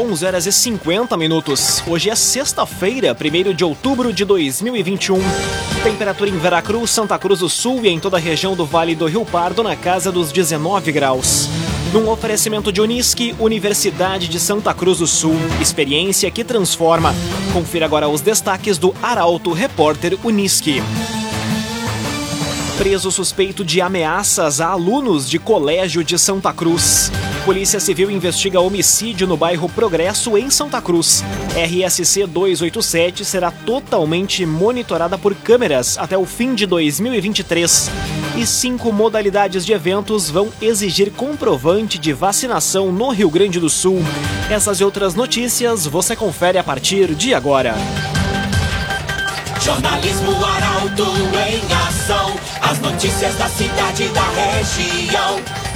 11 horas e 50 minutos. Hoje é sexta-feira, 1 de outubro de 2021. Temperatura em Veracruz, Santa Cruz do Sul e em toda a região do Vale do Rio Pardo na casa dos 19 graus. Num oferecimento de Unisque, Universidade de Santa Cruz do Sul. Experiência que transforma. Confira agora os destaques do Arauto Repórter Unisque preso suspeito de ameaças a alunos de colégio de Santa Cruz. Polícia Civil investiga homicídio no bairro Progresso, em Santa Cruz. RSC 287 será totalmente monitorada por câmeras até o fim de 2023. E cinco modalidades de eventos vão exigir comprovante de vacinação no Rio Grande do Sul. Essas e outras notícias você confere a partir de agora. Jornalismo Arauto em ação. As notícias da cidade e da região.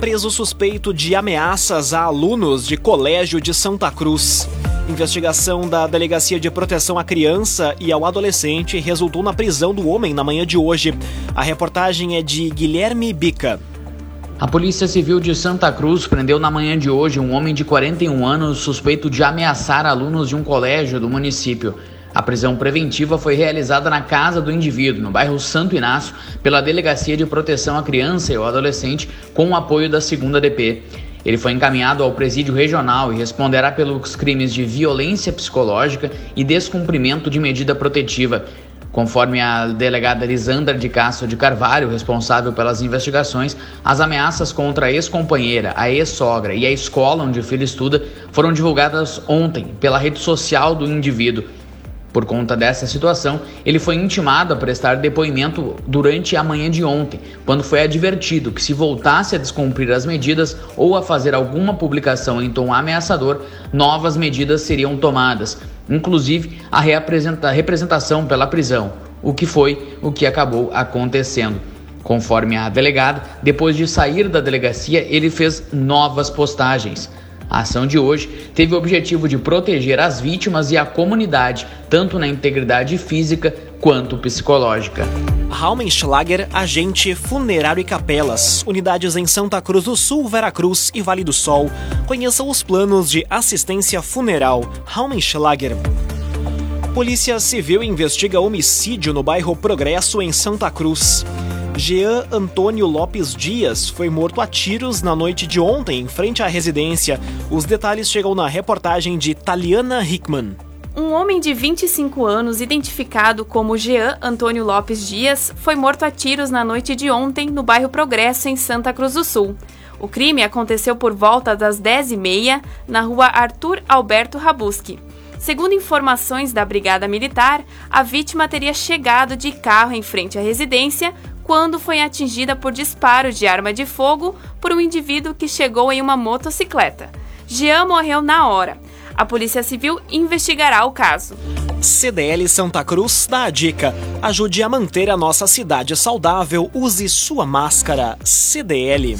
Preso suspeito de ameaças a alunos de colégio de Santa Cruz. Investigação da Delegacia de Proteção à Criança e ao Adolescente resultou na prisão do homem na manhã de hoje. A reportagem é de Guilherme Bica. A Polícia Civil de Santa Cruz prendeu na manhã de hoje um homem de 41 anos suspeito de ameaçar alunos de um colégio do município. A prisão preventiva foi realizada na casa do indivíduo, no bairro Santo Inácio, pela Delegacia de Proteção à Criança e ao Adolescente, com o apoio da 2 DP. Ele foi encaminhado ao presídio regional e responderá pelos crimes de violência psicológica e descumprimento de medida protetiva. Conforme a delegada Lisandra de Castro de Carvalho, responsável pelas investigações, as ameaças contra a ex-companheira, a ex-sogra e a escola onde o filho estuda foram divulgadas ontem pela rede social do indivíduo. Por conta dessa situação, ele foi intimado a prestar depoimento durante a manhã de ontem, quando foi advertido que se voltasse a descumprir as medidas ou a fazer alguma publicação em tom ameaçador, novas medidas seriam tomadas, inclusive a representação pela prisão, o que foi o que acabou acontecendo. Conforme a delegada, depois de sair da delegacia, ele fez novas postagens. A ação de hoje teve o objetivo de proteger as vítimas e a comunidade, tanto na integridade física quanto psicológica. Raumenschlager, agente funerário e capelas, unidades em Santa Cruz do Sul, Veracruz e Vale do Sol. Conheça os planos de assistência funeral. Raumenschlager. Polícia Civil investiga homicídio no bairro Progresso, em Santa Cruz. Jean Antônio Lopes Dias foi morto a tiros na noite de ontem, em frente à residência. Os detalhes chegam na reportagem de Taliana Hickman. Um homem de 25 anos, identificado como Jean Antônio Lopes Dias, foi morto a tiros na noite de ontem no bairro Progresso, em Santa Cruz do Sul. O crime aconteceu por volta das 10h30 na rua Arthur Alberto Rabuski. Segundo informações da Brigada Militar, a vítima teria chegado de carro em frente à residência quando foi atingida por disparo de arma de fogo por um indivíduo que chegou em uma motocicleta. Jean morreu na hora. A Polícia Civil investigará o caso. CDL Santa Cruz dá a dica: ajude a manter a nossa cidade saudável, use sua máscara. CDL.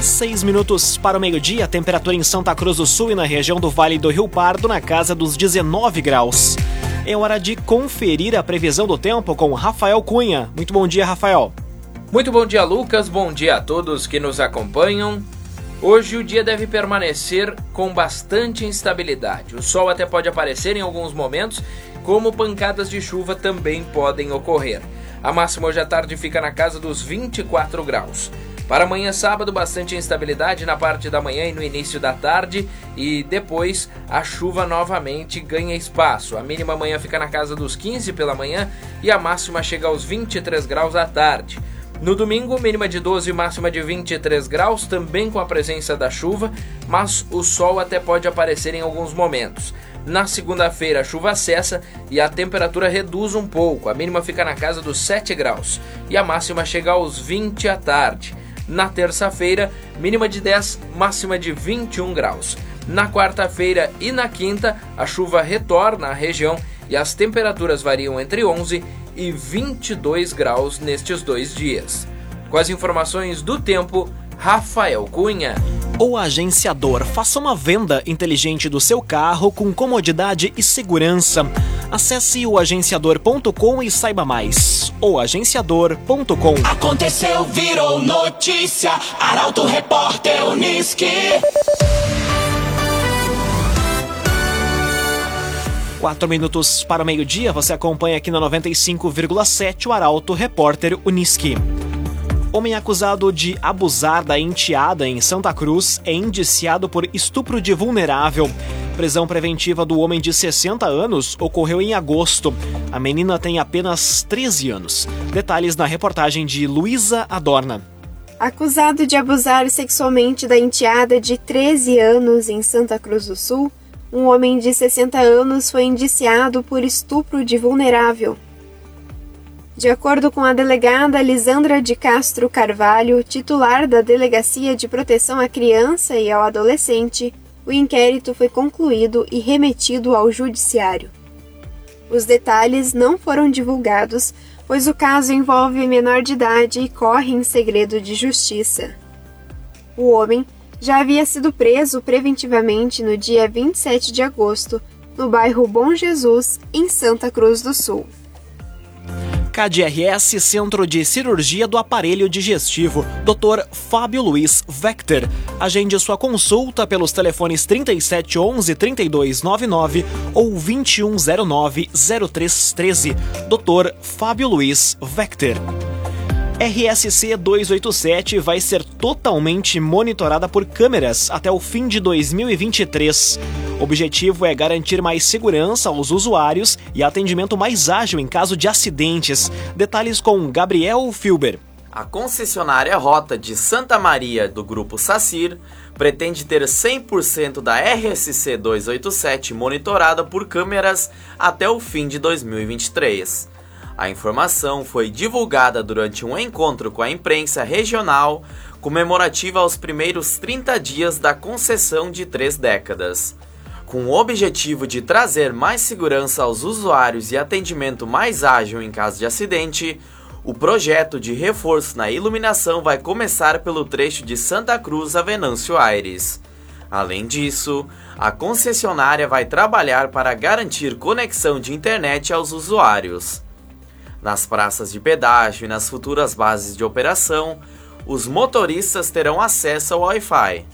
Seis minutos para o meio-dia, temperatura em Santa Cruz do Sul e na região do Vale do Rio Pardo na casa dos 19 graus. É hora de conferir a previsão do tempo com Rafael Cunha. Muito bom dia, Rafael. Muito bom dia, Lucas. Bom dia a todos que nos acompanham. Hoje o dia deve permanecer com bastante instabilidade. O sol até pode aparecer em alguns momentos, como pancadas de chuva também podem ocorrer. A máxima hoje à tarde fica na casa dos 24 graus. Para amanhã, sábado, bastante instabilidade na parte da manhã e no início da tarde, e depois a chuva novamente ganha espaço. A mínima amanhã fica na casa dos 15 pela manhã e a máxima chega aos 23 graus à tarde. No domingo, mínima de 12 e máxima de 23 graus, também com a presença da chuva, mas o sol até pode aparecer em alguns momentos. Na segunda-feira, a chuva cessa e a temperatura reduz um pouco. A mínima fica na casa dos 7 graus e a máxima chega aos 20 à tarde. Na terça-feira, mínima de 10, máxima de 21 graus. Na quarta-feira e na quinta, a chuva retorna à região e as temperaturas variam entre 11 e 22 graus nestes dois dias. Com as informações do tempo, Rafael Cunha. O agenciador faça uma venda inteligente do seu carro com comodidade e segurança. Acesse o agenciador.com e saiba mais. Oagenciador.com Aconteceu, virou notícia. Arauto Repórter Uniski. Quatro minutos para o meio-dia, você acompanha aqui na 95,7 o Arauto Repórter Uniski. Homem acusado de abusar da enteada em Santa Cruz é indiciado por estupro de vulnerável. Prisão preventiva do homem de 60 anos ocorreu em agosto. A menina tem apenas 13 anos. Detalhes na reportagem de Luísa Adorna. Acusado de abusar sexualmente da enteada de 13 anos em Santa Cruz do Sul, um homem de 60 anos foi indiciado por estupro de vulnerável. De acordo com a delegada Lisandra de Castro Carvalho, titular da Delegacia de Proteção à Criança e ao Adolescente, o inquérito foi concluído e remetido ao Judiciário. Os detalhes não foram divulgados, pois o caso envolve menor de idade e corre em segredo de justiça. O homem já havia sido preso preventivamente no dia 27 de agosto, no bairro Bom Jesus, em Santa Cruz do Sul. KDRS Centro de Cirurgia do Aparelho Digestivo, Dr. Fábio Luiz Vector. Agende sua consulta pelos telefones 3711 3299 ou 2109 0313. Dr. Fábio Luiz Vector. RSC 287 vai ser totalmente monitorada por câmeras até o fim de 2023. O objetivo é garantir mais segurança aos usuários e atendimento mais ágil em caso de acidentes. Detalhes com Gabriel Filber. A concessionária Rota de Santa Maria do Grupo Sacir pretende ter 100% da RSC 287 monitorada por câmeras até o fim de 2023. A informação foi divulgada durante um encontro com a imprensa regional comemorativa aos primeiros 30 dias da concessão de três décadas. Com o objetivo de trazer mais segurança aos usuários e atendimento mais ágil em caso de acidente, o projeto de reforço na iluminação vai começar pelo trecho de Santa Cruz a Venâncio Aires. Além disso, a concessionária vai trabalhar para garantir conexão de internet aos usuários. Nas praças de pedágio e nas futuras bases de operação, os motoristas terão acesso ao Wi-Fi.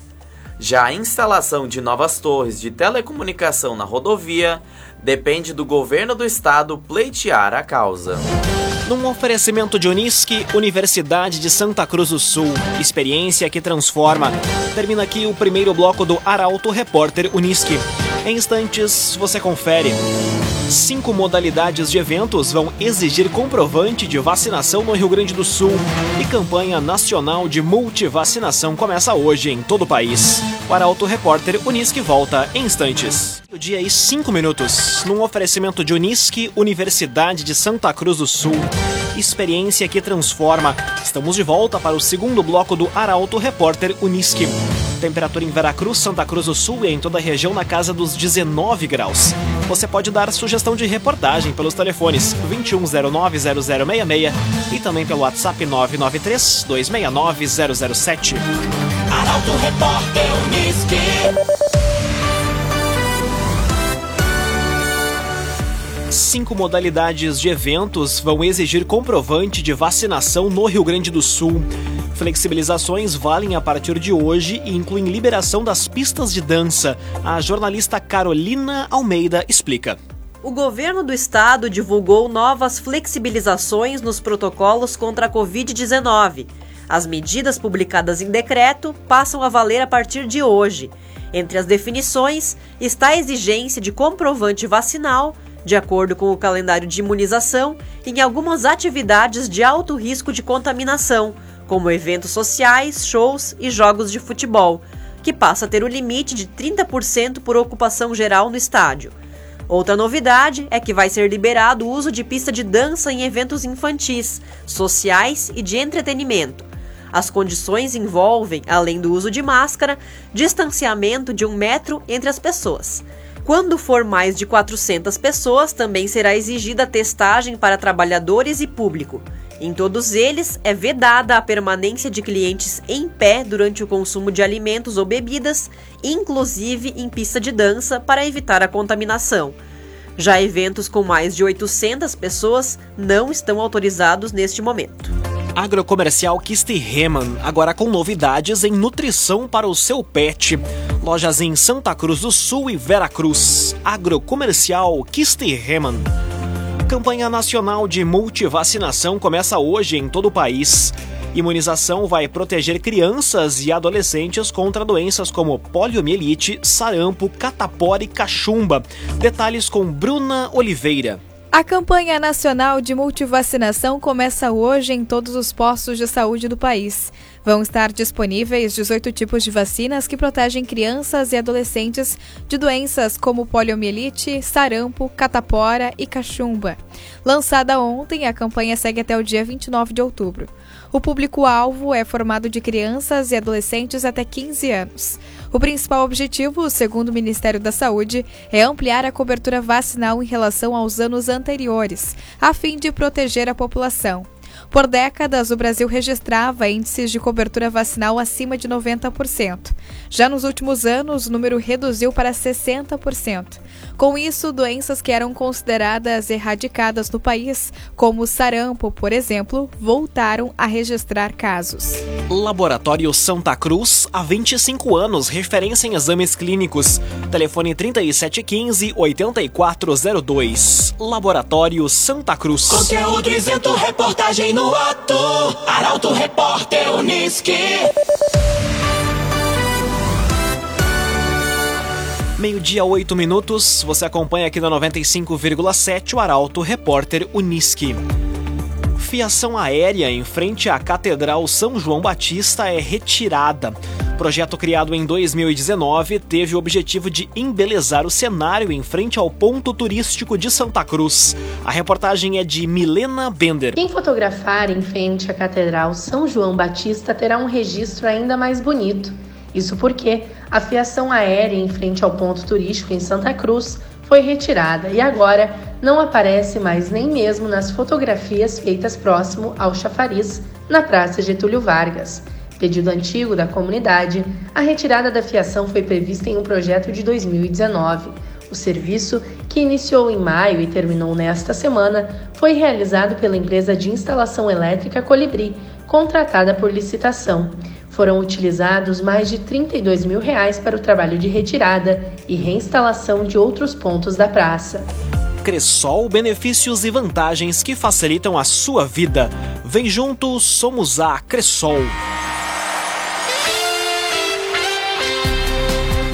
Já a instalação de novas torres de telecomunicação na rodovia depende do governo do estado pleitear a causa. Num oferecimento de Unisque, Universidade de Santa Cruz do Sul, experiência que transforma. Termina aqui o primeiro bloco do Arauto Repórter Unisque. Em instantes, você confere. Cinco modalidades de eventos vão exigir comprovante de vacinação no Rio Grande do Sul e campanha nacional de multivacinação começa hoje em todo o país. O Arauto Repórter Unisque volta em instantes. O dia e cinco minutos, num oferecimento de Unisque, Universidade de Santa Cruz do Sul. Experiência que transforma. Estamos de volta para o segundo bloco do Arauto Repórter Unisque. Temperatura em Veracruz, Santa Cruz do Sul e em toda a região na casa dos 19 graus. Você pode dar sugestão de reportagem pelos telefones 2109-0066 e também pelo WhatsApp 993-269-007. Arauto Repórter Uniski. Cinco modalidades de eventos vão exigir comprovante de vacinação no Rio Grande do Sul. Flexibilizações valem a partir de hoje e incluem liberação das pistas de dança. A jornalista Carolina Almeida explica. O governo do estado divulgou novas flexibilizações nos protocolos contra a Covid-19. As medidas publicadas em decreto passam a valer a partir de hoje. Entre as definições está a exigência de comprovante vacinal, de acordo com o calendário de imunização, em algumas atividades de alto risco de contaminação, como eventos sociais, shows e jogos de futebol, que passa a ter o limite de 30% por ocupação geral no estádio. Outra novidade é que vai ser liberado o uso de pista de dança em eventos infantis, sociais e de entretenimento. As condições envolvem, além do uso de máscara, distanciamento de um metro entre as pessoas. Quando for mais de 400 pessoas, também será exigida testagem para trabalhadores e público. Em todos eles, é vedada a permanência de clientes em pé durante o consumo de alimentos ou bebidas, inclusive em pista de dança, para evitar a contaminação. Já eventos com mais de 800 pessoas não estão autorizados neste momento. Agrocomercial Kistihemann, agora com novidades em nutrição para o seu pet. Lojas em Santa Cruz do Sul e Veracruz. Agrocomercial Kistihemann. Campanha nacional de multivacinação começa hoje em todo o país. Imunização vai proteger crianças e adolescentes contra doenças como poliomielite, sarampo, catapora e cachumba. Detalhes com Bruna Oliveira. A campanha nacional de multivacinação começa hoje em todos os postos de saúde do país. Vão estar disponíveis 18 tipos de vacinas que protegem crianças e adolescentes de doenças como poliomielite, sarampo, catapora e cachumba. Lançada ontem, a campanha segue até o dia 29 de outubro. O público-alvo é formado de crianças e adolescentes até 15 anos. O principal objetivo, segundo o Ministério da Saúde, é ampliar a cobertura vacinal em relação aos anos anteriores, a fim de proteger a população. Por décadas, o Brasil registrava índices de cobertura vacinal acima de 90%. Já nos últimos anos, o número reduziu para 60%. Com isso, doenças que eram consideradas erradicadas no país, como o sarampo, por exemplo, voltaram a registrar casos. Laboratório Santa Cruz, há 25 anos, referência em exames clínicos. Telefone 3715-8402. Laboratório Santa Cruz. Conteúdo isento, reportagem no ato. Arauto Repórter Uniski. Meio-dia, 8 minutos. Você acompanha aqui na 95,7 o Arauto Repórter Uniski. Fiação aérea em frente à Catedral São João Batista é retirada. Projeto criado em 2019 teve o objetivo de embelezar o cenário em frente ao ponto turístico de Santa Cruz. A reportagem é de Milena Bender. Quem fotografar em frente à Catedral São João Batista terá um registro ainda mais bonito. Isso porque a fiação aérea em frente ao ponto turístico em Santa Cruz foi retirada e agora não aparece mais nem mesmo nas fotografias feitas próximo ao chafariz na Praça Getúlio Vargas. Pedido antigo da comunidade, a retirada da fiação foi prevista em um projeto de 2019. O serviço, que iniciou em maio e terminou nesta semana, foi realizado pela empresa de instalação elétrica Colibri, contratada por licitação. Foram utilizados mais de 32 mil reais para o trabalho de retirada e reinstalação de outros pontos da praça. Cressol, benefícios e vantagens que facilitam a sua vida. Vem junto, somos a Cressol.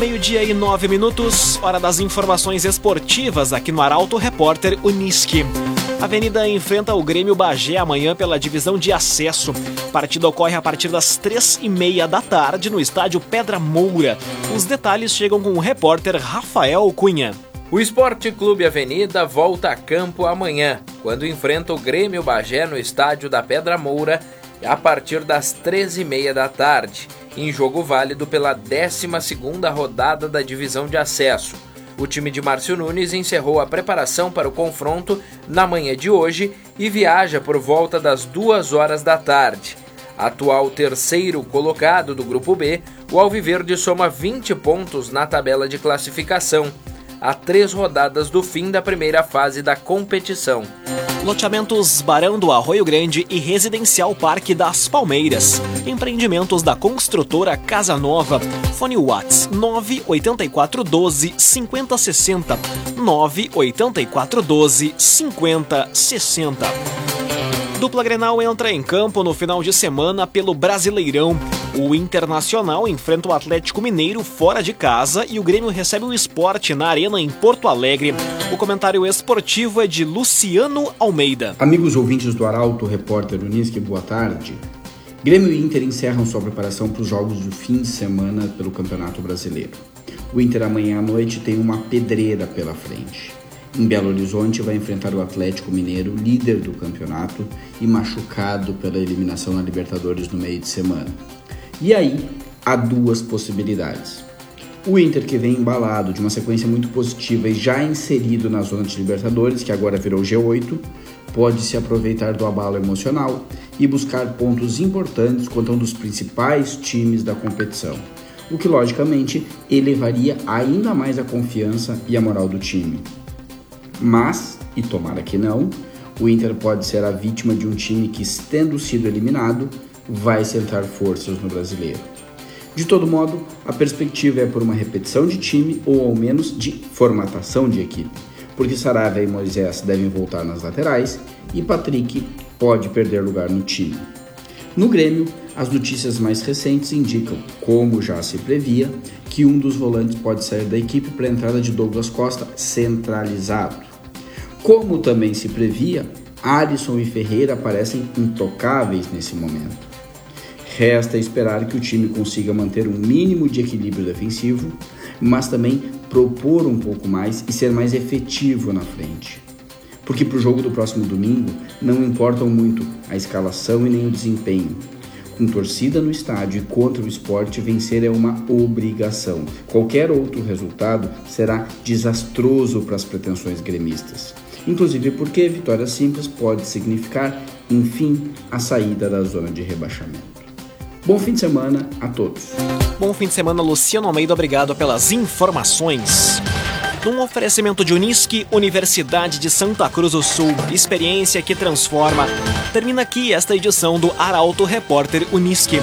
Meio-dia e nove minutos, hora das informações esportivas aqui no Arauto Repórter Uniski. A Avenida enfrenta o Grêmio Bagé amanhã pela divisão de acesso. Partida ocorre a partir das três e meia da tarde no estádio Pedra Moura. Os detalhes chegam com o repórter Rafael Cunha. O Esporte Clube Avenida volta a campo amanhã, quando enfrenta o Grêmio Bagé no estádio da Pedra Moura a partir das três e meia da tarde, em jogo válido pela 12 segunda rodada da divisão de acesso. O time de Márcio Nunes encerrou a preparação para o confronto na manhã de hoje e viaja por volta das duas horas da tarde. Atual terceiro colocado do Grupo B, o Alviverde soma 20 pontos na tabela de classificação, a três rodadas do fim da primeira fase da competição. Loteamentos Barão do Arroio Grande e Residencial Parque das Palmeiras. Empreendimentos da construtora Casa Nova. Fone Whats 98412 5060. 98412 5060. Dupla Grenal entra em campo no final de semana pelo Brasileirão. O Internacional enfrenta o Atlético Mineiro fora de casa e o Grêmio recebe o esporte na Arena em Porto Alegre. O comentário esportivo é de Luciano Almeida. Amigos ouvintes do Arauto, repórter Unisque, boa tarde. Grêmio e Inter encerram sua preparação para os jogos do fim de semana pelo Campeonato Brasileiro. O Inter amanhã à noite tem uma pedreira pela frente. em Belo Horizonte vai enfrentar o Atlético Mineiro, líder do campeonato e machucado pela eliminação na Libertadores no meio de semana. E aí, há duas possibilidades. O Inter, que vem embalado de uma sequência muito positiva e já inserido na zona de Libertadores, que agora virou G8, pode se aproveitar do abalo emocional e buscar pontos importantes contra um dos principais times da competição, o que logicamente elevaria ainda mais a confiança e a moral do time. Mas, e tomara que não, o Inter pode ser a vítima de um time que, tendo sido eliminado, vai sentar forças no brasileiro. De todo modo, a perspectiva é por uma repetição de time ou ao menos de formatação de equipe, porque Saravia e Moisés devem voltar nas laterais e Patrick pode perder lugar no time. No Grêmio, as notícias mais recentes indicam, como já se previa, que um dos volantes pode sair da equipe para a entrada de Douglas Costa centralizado. Como também se previa, Alisson e Ferreira parecem intocáveis nesse momento. Resta esperar que o time consiga manter um mínimo de equilíbrio defensivo, mas também propor um pouco mais e ser mais efetivo na frente. Porque para o jogo do próximo domingo não importam muito a escalação e nem o desempenho, com torcida no estádio e contra o esporte, vencer é uma obrigação. Qualquer outro resultado será desastroso para as pretensões gremistas. Inclusive porque vitória simples pode significar, enfim, a saída da zona de rebaixamento. Bom fim de semana a todos. Bom fim de semana, Luciano Almeida. Obrigado pelas informações. Num oferecimento de Unisque, Universidade de Santa Cruz do Sul, experiência que transforma. Termina aqui esta edição do Arauto Repórter Unisque.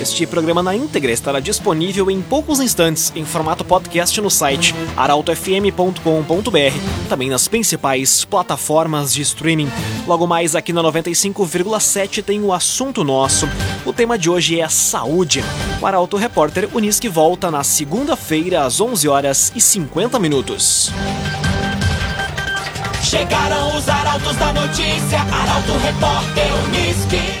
Este programa na íntegra estará disponível em poucos instantes em formato podcast no site arautofm.com.br, também nas principais plataformas de streaming. Logo mais aqui na 95,7 tem o assunto nosso. O tema de hoje é saúde. O Arauto Repórter Unisque volta na segunda-feira às 11 horas e 50 minutos. Chegaram os arautos da notícia, Arauto Repórter Unisque.